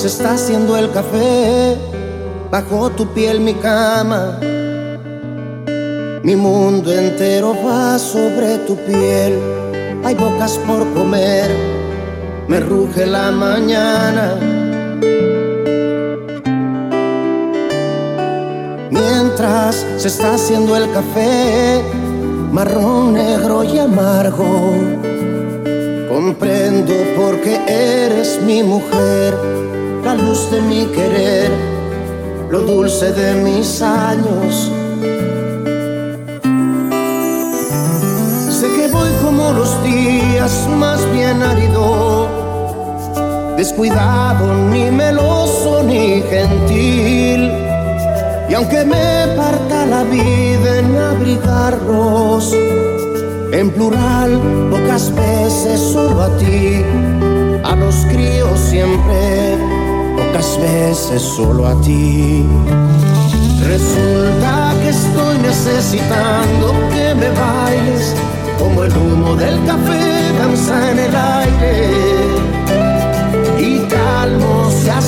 Se está haciendo el café, bajo tu piel mi cama. Mi mundo entero va sobre tu piel, hay bocas por comer, me ruge la mañana. Mientras se está haciendo el café, marrón, negro y amargo. Comprendo por qué eres mi mujer de mi querer, lo dulce de mis años. Sé que voy como los días, más bien árido, descuidado, ni meloso, ni gentil. Y aunque me parta la vida en abrigarlos, en plural, pocas veces solo a ti, a los críos siempre pocas veces solo a ti. Resulta que estoy necesitando que me bailes como el humo del café danza en el aire. Y calmos y a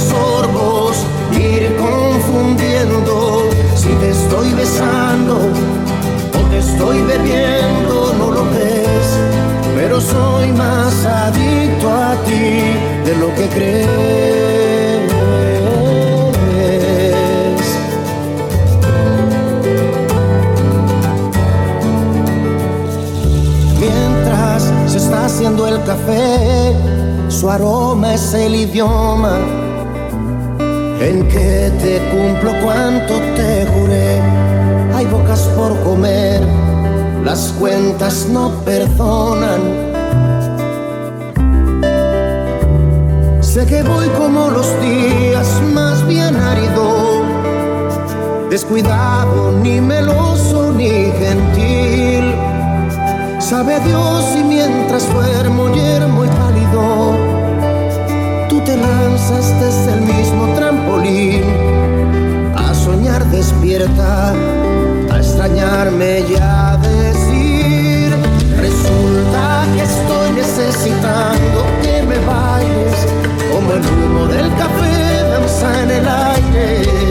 ir confundiendo si te estoy besando o te estoy bebiendo, no lo ves. Pero soy más adicto a ti de lo que crees. El idioma en que te cumplo cuanto te juré. Hay bocas por comer, las cuentas no perdonan. Sé que voy como los días, más bien árido, descuidado, ni meloso, ni gentil Sabe Dios y mientras duermo yermo y desde el mismo trampolín. A soñar despierta, a extrañarme y a decir, resulta que estoy necesitando que me bailes como el humo del café danza en el aire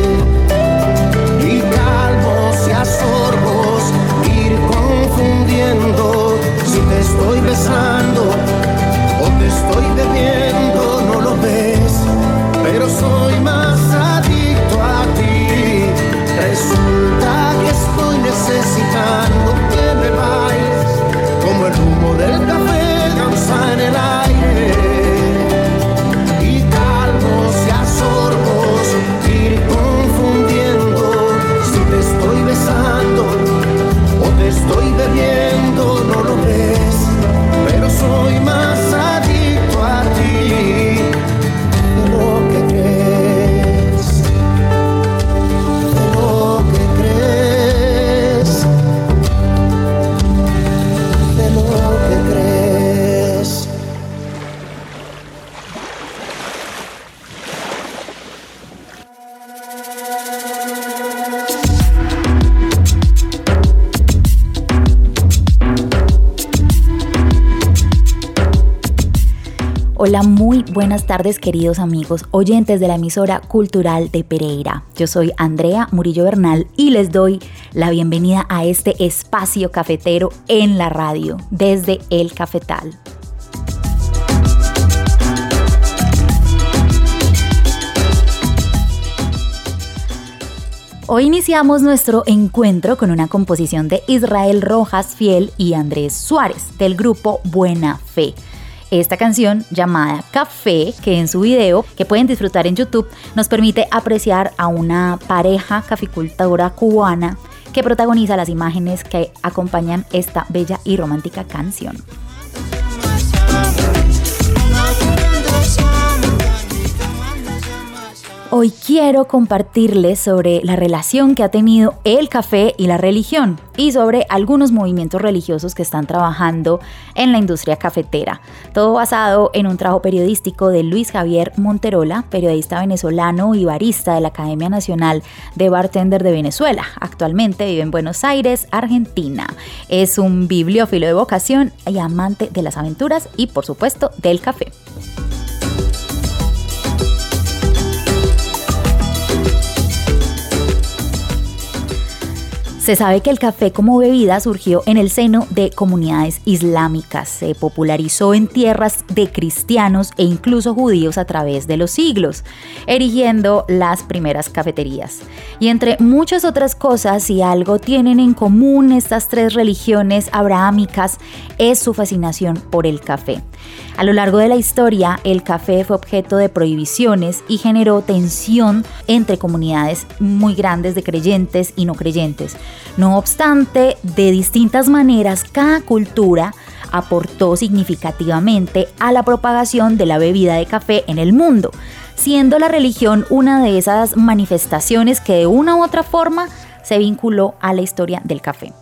Muy buenas tardes queridos amigos, oyentes de la emisora cultural de Pereira. Yo soy Andrea Murillo Bernal y les doy la bienvenida a este espacio cafetero en la radio desde El Cafetal. Hoy iniciamos nuestro encuentro con una composición de Israel Rojas Fiel y Andrés Suárez del grupo Buena Fe esta canción llamada Café, que en su video, que pueden disfrutar en YouTube, nos permite apreciar a una pareja caficultora cubana que protagoniza las imágenes que acompañan esta bella y romántica canción. Hoy quiero compartirles sobre la relación que ha tenido el café y la religión y sobre algunos movimientos religiosos que están trabajando en la industria cafetera. Todo basado en un trabajo periodístico de Luis Javier Monterola, periodista venezolano y barista de la Academia Nacional de Bartender de Venezuela. Actualmente vive en Buenos Aires, Argentina. Es un bibliófilo de vocación y amante de las aventuras y por supuesto del café. Se sabe que el café como bebida surgió en el seno de comunidades islámicas, se popularizó en tierras de cristianos e incluso judíos a través de los siglos, erigiendo las primeras cafeterías. Y entre muchas otras cosas, si algo tienen en común estas tres religiones abrahámicas, es su fascinación por el café. A lo largo de la historia, el café fue objeto de prohibiciones y generó tensión entre comunidades muy grandes de creyentes y no creyentes. No obstante, de distintas maneras, cada cultura aportó significativamente a la propagación de la bebida de café en el mundo, siendo la religión una de esas manifestaciones que de una u otra forma se vinculó a la historia del café.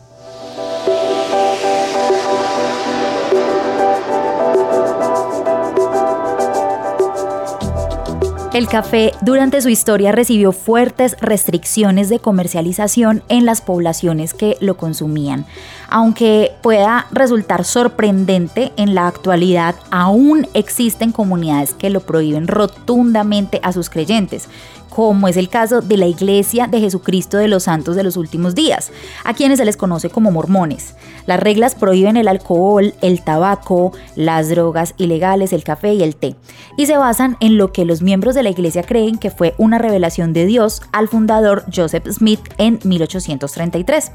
El café durante su historia recibió fuertes restricciones de comercialización en las poblaciones que lo consumían. Aunque pueda resultar sorprendente, en la actualidad aún existen comunidades que lo prohíben rotundamente a sus creyentes como es el caso de la Iglesia de Jesucristo de los Santos de los Últimos Días, a quienes se les conoce como mormones. Las reglas prohíben el alcohol, el tabaco, las drogas ilegales, el café y el té, y se basan en lo que los miembros de la Iglesia creen que fue una revelación de Dios al fundador Joseph Smith en 1833.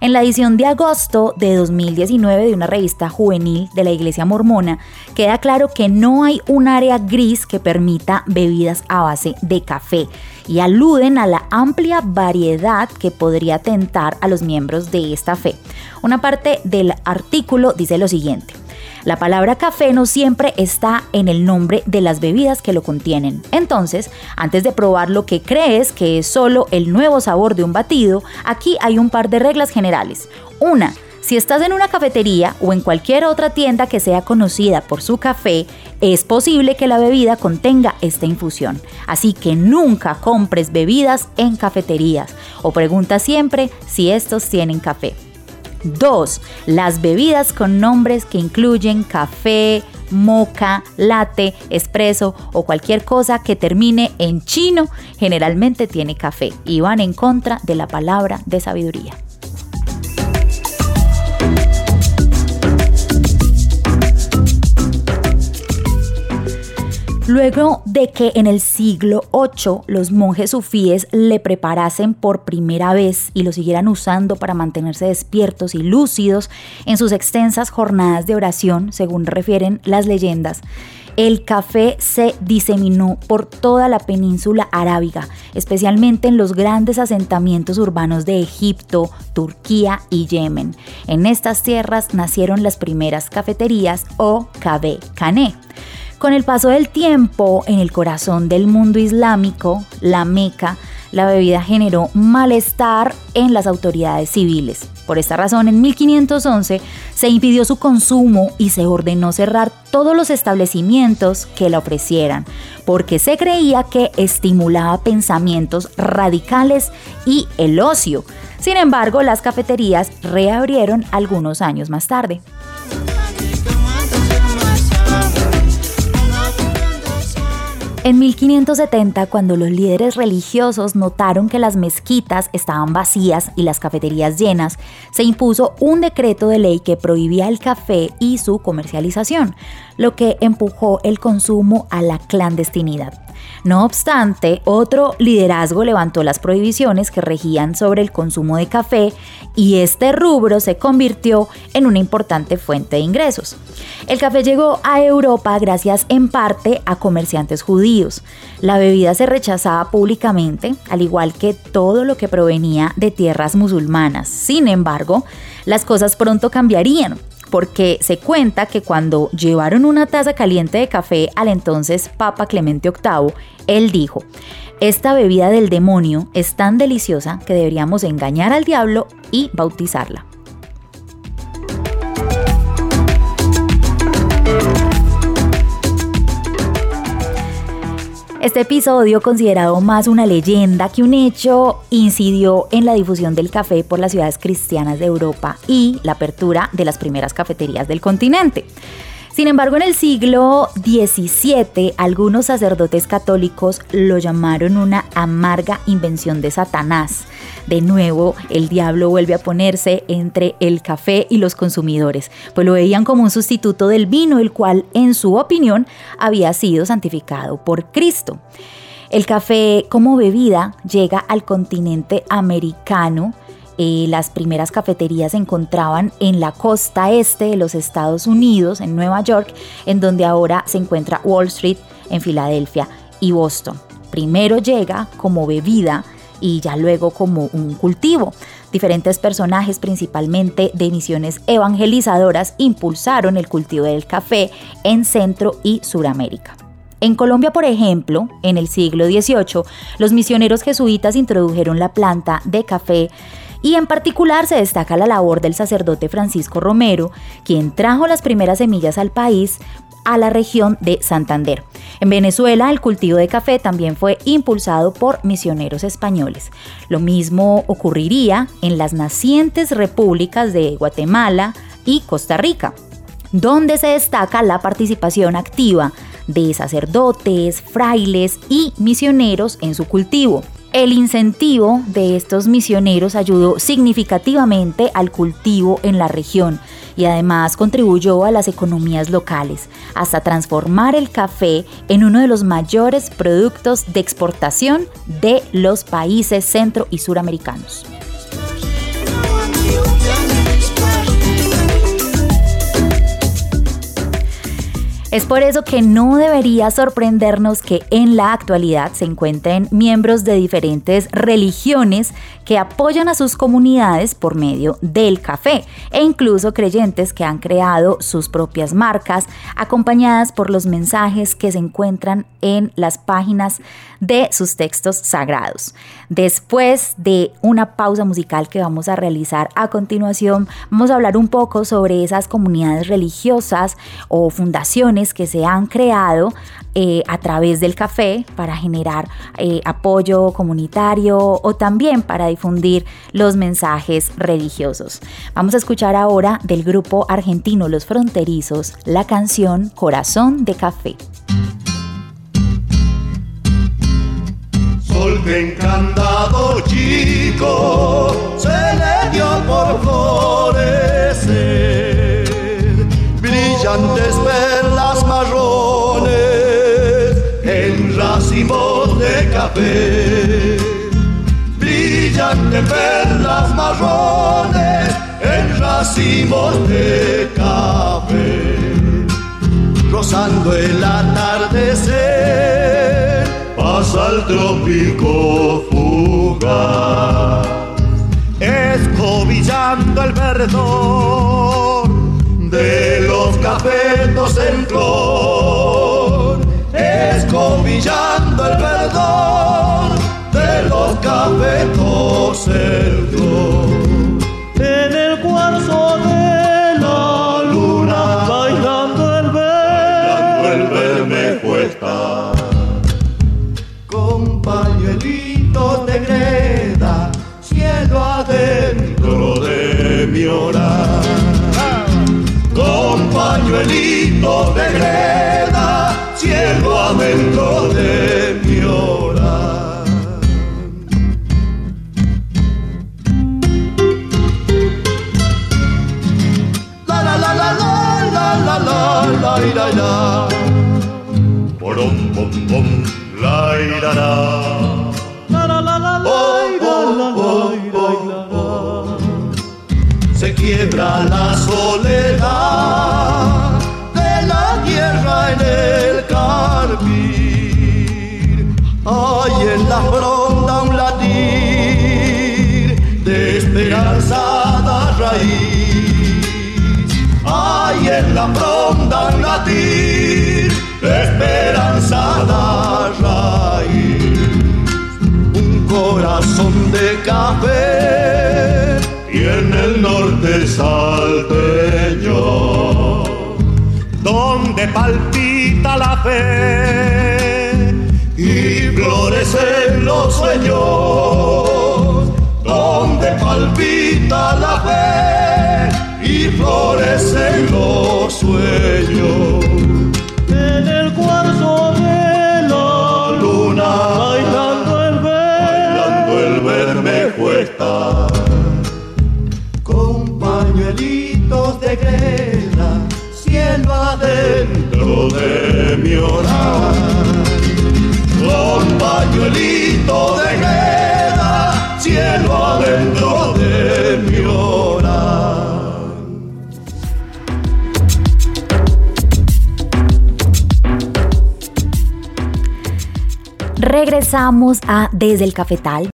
En la edición de agosto de 2019 de una revista juvenil de la Iglesia Mormona, queda claro que no hay un área gris que permita bebidas a base de café y aluden a la amplia variedad que podría tentar a los miembros de esta fe. Una parte del artículo dice lo siguiente. La palabra café no siempre está en el nombre de las bebidas que lo contienen. Entonces, antes de probar lo que crees que es solo el nuevo sabor de un batido, aquí hay un par de reglas generales. Una, si estás en una cafetería o en cualquier otra tienda que sea conocida por su café, es posible que la bebida contenga esta infusión. Así que nunca compres bebidas en cafeterías o pregunta siempre si estos tienen café. 2. Las bebidas con nombres que incluyen café, moca, latte, espresso o cualquier cosa que termine en chino generalmente tiene café y van en contra de la palabra de sabiduría. Luego de que en el siglo VIII los monjes sufíes le preparasen por primera vez y lo siguieran usando para mantenerse despiertos y lúcidos en sus extensas jornadas de oración, según refieren las leyendas, el café se diseminó por toda la península arábiga, especialmente en los grandes asentamientos urbanos de Egipto, Turquía y Yemen. En estas tierras nacieron las primeras cafeterías o café cané. Con el paso del tiempo, en el corazón del mundo islámico, la Meca, la bebida generó malestar en las autoridades civiles. Por esta razón, en 1511 se impidió su consumo y se ordenó cerrar todos los establecimientos que la ofrecieran, porque se creía que estimulaba pensamientos radicales y el ocio. Sin embargo, las cafeterías reabrieron algunos años más tarde. En 1570, cuando los líderes religiosos notaron que las mezquitas estaban vacías y las cafeterías llenas, se impuso un decreto de ley que prohibía el café y su comercialización, lo que empujó el consumo a la clandestinidad. No obstante, otro liderazgo levantó las prohibiciones que regían sobre el consumo de café y este rubro se convirtió en una importante fuente de ingresos. El café llegó a Europa gracias en parte a comerciantes judíos. La bebida se rechazaba públicamente, al igual que todo lo que provenía de tierras musulmanas. Sin embargo, las cosas pronto cambiarían porque se cuenta que cuando llevaron una taza caliente de café al entonces Papa Clemente VIII, él dijo, esta bebida del demonio es tan deliciosa que deberíamos engañar al diablo y bautizarla. Este episodio, considerado más una leyenda que un hecho, incidió en la difusión del café por las ciudades cristianas de Europa y la apertura de las primeras cafeterías del continente. Sin embargo, en el siglo XVII, algunos sacerdotes católicos lo llamaron una amarga invención de Satanás. De nuevo, el diablo vuelve a ponerse entre el café y los consumidores, pues lo veían como un sustituto del vino, el cual, en su opinión, había sido santificado por Cristo. El café como bebida llega al continente americano eh, las primeras cafeterías se encontraban en la costa este de los Estados Unidos, en Nueva York, en donde ahora se encuentra Wall Street, en Filadelfia y Boston. Primero llega como bebida y ya luego como un cultivo. Diferentes personajes, principalmente de misiones evangelizadoras, impulsaron el cultivo del café en Centro y Suramérica. En Colombia, por ejemplo, en el siglo XVIII, los misioneros jesuitas introdujeron la planta de café y en particular se destaca la labor del sacerdote Francisco Romero, quien trajo las primeras semillas al país a la región de Santander. En Venezuela el cultivo de café también fue impulsado por misioneros españoles. Lo mismo ocurriría en las nacientes repúblicas de Guatemala y Costa Rica, donde se destaca la participación activa de sacerdotes, frailes y misioneros en su cultivo. El incentivo de estos misioneros ayudó significativamente al cultivo en la región y además contribuyó a las economías locales, hasta transformar el café en uno de los mayores productos de exportación de los países centro y suramericanos. Es por eso que no debería sorprendernos que en la actualidad se encuentren miembros de diferentes religiones que apoyan a sus comunidades por medio del café e incluso creyentes que han creado sus propias marcas acompañadas por los mensajes que se encuentran en las páginas de sus textos sagrados. Después de una pausa musical que vamos a realizar a continuación, vamos a hablar un poco sobre esas comunidades religiosas o fundaciones que se han creado eh, a través del café para generar eh, apoyo comunitario o también para difundir los mensajes religiosos. Vamos a escuchar ahora del grupo argentino Los Fronterizos la canción Corazón de Café. Sol que encantado chico se le dio por florecer, brillantes de café, brillan de perlas marrones en racimos de café, rozando el atardecer, el trópico fugaz, escobillando el verdor de los cafetos en flor escobillando el perdón de los cafetos En hora. Con pañuelitos de greda y en el norte salteño, donde palpita la fe y florecen los sueños, donde palpita la fe y florecen los sueños. Cuesta con pañuelitos de greda, cielo adentro de mi hogar. Con pañuelitos de greda, cielo adentro de mi hogar. Regresamos a Desde el Cafetal.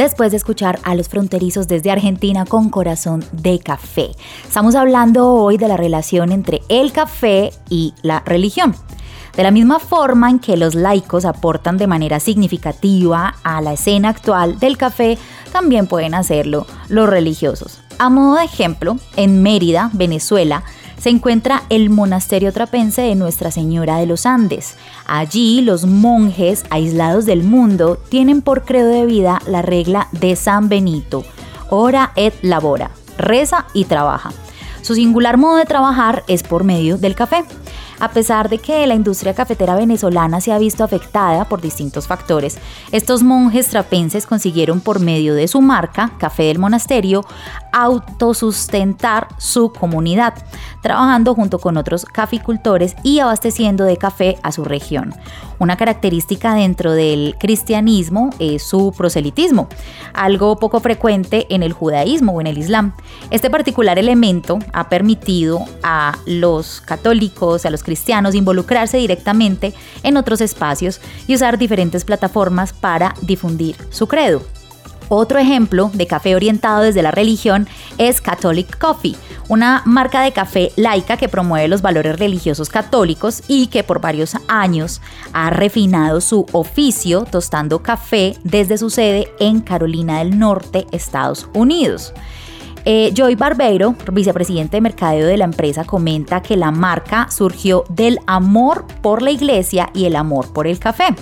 Después de escuchar a los fronterizos desde Argentina con corazón de café. Estamos hablando hoy de la relación entre el café y la religión. De la misma forma en que los laicos aportan de manera significativa a la escena actual del café, también pueden hacerlo los religiosos. A modo de ejemplo, en Mérida, Venezuela, se encuentra el monasterio trapense de Nuestra Señora de los Andes. Allí los monjes aislados del mundo tienen por credo de vida la regla de San Benito, ora et labora, reza y trabaja. Su singular modo de trabajar es por medio del café. A pesar de que la industria cafetera venezolana se ha visto afectada por distintos factores, estos monjes trapenses consiguieron por medio de su marca, Café del Monasterio, autosustentar su comunidad, trabajando junto con otros caficultores y abasteciendo de café a su región. Una característica dentro del cristianismo es su proselitismo, algo poco frecuente en el judaísmo o en el islam. Este particular elemento ha permitido a los católicos, a los cristianos involucrarse directamente en otros espacios y usar diferentes plataformas para difundir su credo. Otro ejemplo de café orientado desde la religión es Catholic Coffee, una marca de café laica que promueve los valores religiosos católicos y que por varios años ha refinado su oficio tostando café desde su sede en Carolina del Norte, Estados Unidos. Eh, Joy Barbeiro, vicepresidente de mercadeo de la empresa, comenta que la marca surgió del amor por la iglesia y el amor por el café.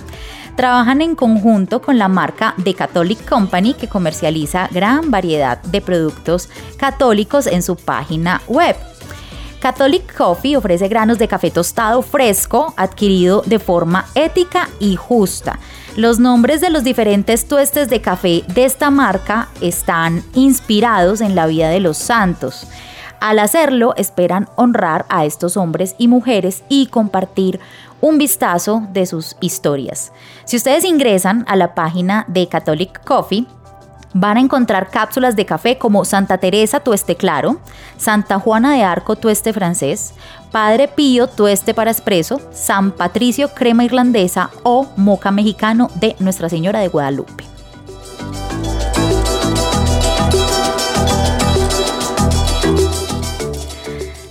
Trabajan en conjunto con la marca The Catholic Company que comercializa gran variedad de productos católicos en su página web. Catholic Coffee ofrece granos de café tostado fresco adquirido de forma ética y justa. Los nombres de los diferentes tuestes de café de esta marca están inspirados en la vida de los santos. Al hacerlo, esperan honrar a estos hombres y mujeres y compartir un vistazo de sus historias. Si ustedes ingresan a la página de Catholic Coffee, van a encontrar cápsulas de café como Santa Teresa Tueste Claro, Santa Juana de Arco Tueste Francés, Padre Pío Tueste para Espresso, San Patricio Crema Irlandesa o Moca Mexicano de Nuestra Señora de Guadalupe.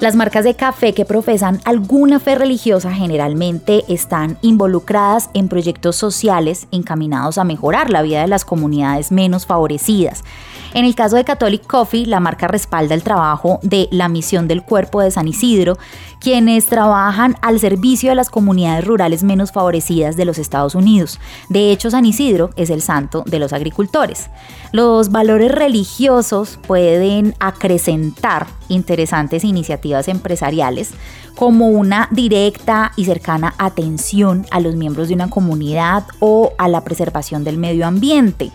Las marcas de café que profesan alguna fe religiosa generalmente están involucradas en proyectos sociales encaminados a mejorar la vida de las comunidades menos favorecidas. En el caso de Catholic Coffee, la marca respalda el trabajo de la misión del Cuerpo de San Isidro, quienes trabajan al servicio de las comunidades rurales menos favorecidas de los Estados Unidos. De hecho, San Isidro es el santo de los agricultores. Los valores religiosos pueden acrecentar interesantes iniciativas empresariales como una directa y cercana atención a los miembros de una comunidad o a la preservación del medio ambiente.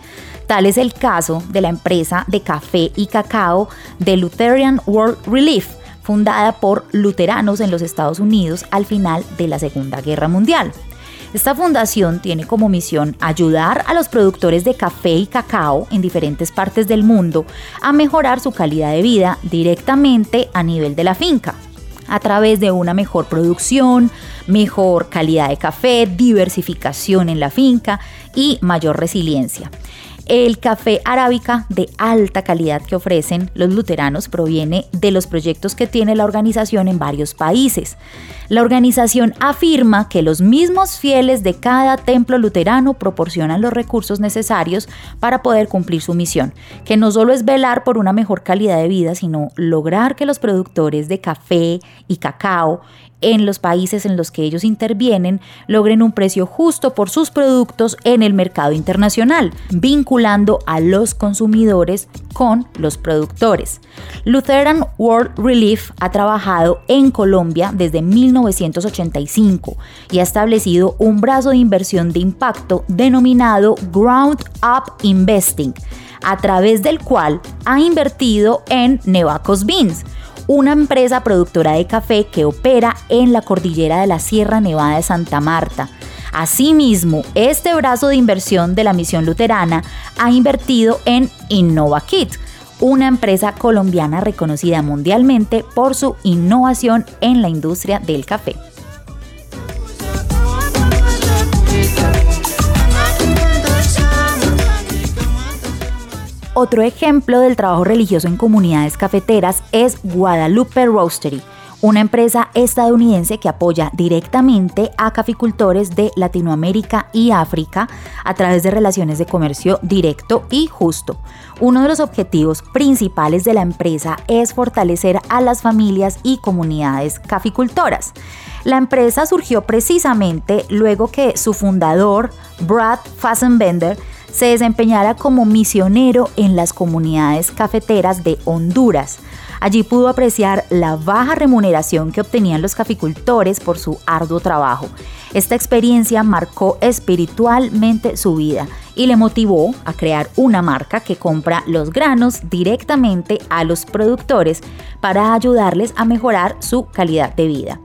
Tal es el caso de la empresa de café y cacao de Lutheran World Relief, fundada por luteranos en los Estados Unidos al final de la Segunda Guerra Mundial. Esta fundación tiene como misión ayudar a los productores de café y cacao en diferentes partes del mundo a mejorar su calidad de vida directamente a nivel de la finca a través de una mejor producción, mejor calidad de café, diversificación en la finca y mayor resiliencia. El café arábica de alta calidad que ofrecen los luteranos proviene de los proyectos que tiene la organización en varios países. La organización afirma que los mismos fieles de cada templo luterano proporcionan los recursos necesarios para poder cumplir su misión, que no solo es velar por una mejor calidad de vida, sino lograr que los productores de café y cacao en los países en los que ellos intervienen logren un precio justo por sus productos en el mercado internacional, vinculando a los consumidores con los productores. Lutheran World Relief ha trabajado en Colombia desde 1985 y ha establecido un brazo de inversión de impacto denominado Ground Up Investing, a través del cual ha invertido en Nevacos Beans, una empresa productora de café que opera en la cordillera de la Sierra Nevada de Santa Marta. Asimismo, este brazo de inversión de la misión luterana ha invertido en InnovaKit, una empresa colombiana reconocida mundialmente por su innovación en la industria del café. Otro ejemplo del trabajo religioso en comunidades cafeteras es Guadalupe Roastery, una empresa estadounidense que apoya directamente a caficultores de Latinoamérica y África a través de relaciones de comercio directo y justo. Uno de los objetivos principales de la empresa es fortalecer a las familias y comunidades caficultoras. La empresa surgió precisamente luego que su fundador, Brad Fassenbender, se desempeñara como misionero en las comunidades cafeteras de Honduras. Allí pudo apreciar la baja remuneración que obtenían los caficultores por su arduo trabajo. Esta experiencia marcó espiritualmente su vida y le motivó a crear una marca que compra los granos directamente a los productores para ayudarles a mejorar su calidad de vida.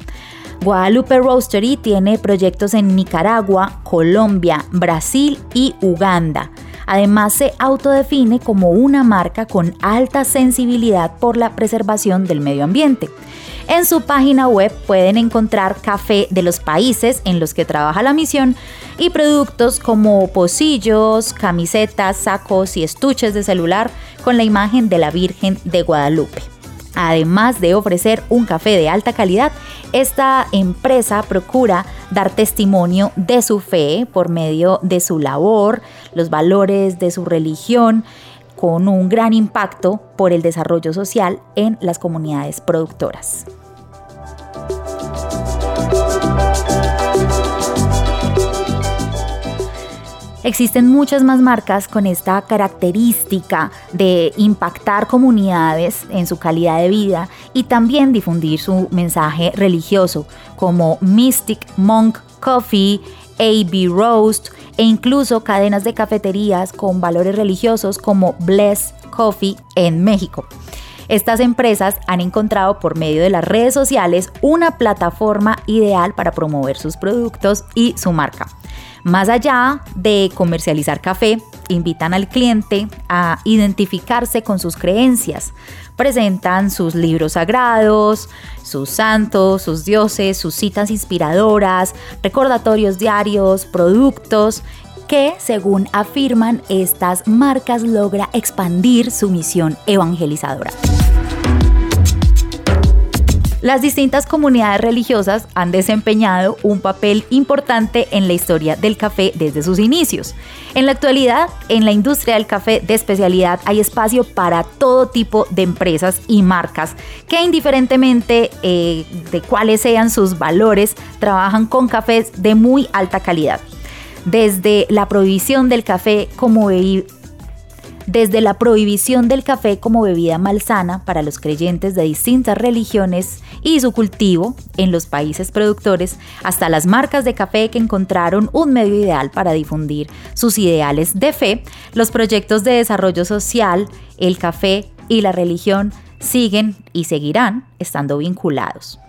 Guadalupe Roastery tiene proyectos en Nicaragua, Colombia, Brasil y Uganda. Además se autodefine como una marca con alta sensibilidad por la preservación del medio ambiente. En su página web pueden encontrar café de los países en los que trabaja la misión y productos como pocillos, camisetas, sacos y estuches de celular con la imagen de la Virgen de Guadalupe. Además de ofrecer un café de alta calidad, esta empresa procura dar testimonio de su fe por medio de su labor, los valores de su religión, con un gran impacto por el desarrollo social en las comunidades productoras. Existen muchas más marcas con esta característica de impactar comunidades en su calidad de vida y también difundir su mensaje religioso, como Mystic Monk Coffee, AB Roast e incluso cadenas de cafeterías con valores religiosos como Bless Coffee en México. Estas empresas han encontrado por medio de las redes sociales una plataforma ideal para promover sus productos y su marca. Más allá de comercializar café, invitan al cliente a identificarse con sus creencias. Presentan sus libros sagrados, sus santos, sus dioses, sus citas inspiradoras, recordatorios diarios, productos que, según afirman, estas marcas logra expandir su misión evangelizadora. Las distintas comunidades religiosas han desempeñado un papel importante en la historia del café desde sus inicios. En la actualidad, en la industria del café de especialidad hay espacio para todo tipo de empresas y marcas que indiferentemente eh, de cuáles sean sus valores, trabajan con cafés de muy alta calidad. Desde la prohibición del café como desde la prohibición del café como bebida malsana para los creyentes de distintas religiones y su cultivo en los países productores, hasta las marcas de café que encontraron un medio ideal para difundir sus ideales de fe, los proyectos de desarrollo social, el café y la religión siguen y seguirán estando vinculados.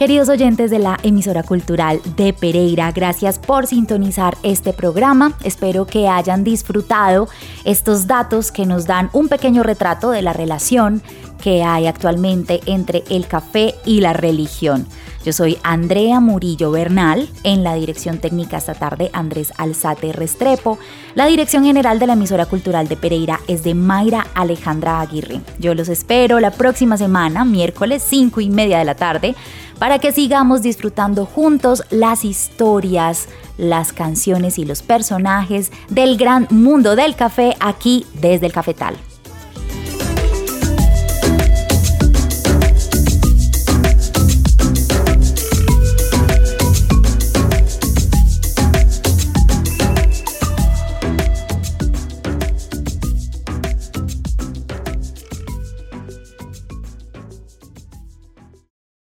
Queridos oyentes de la emisora cultural de Pereira, gracias por sintonizar este programa. Espero que hayan disfrutado estos datos que nos dan un pequeño retrato de la relación que hay actualmente entre el café y la religión. Yo soy Andrea Murillo Bernal, en la dirección técnica esta tarde Andrés Alzate Restrepo. La dirección general de la emisora cultural de Pereira es de Mayra Alejandra Aguirre. Yo los espero la próxima semana, miércoles 5 y media de la tarde, para que sigamos disfrutando juntos las historias, las canciones y los personajes del gran mundo del café aquí desde el cafetal.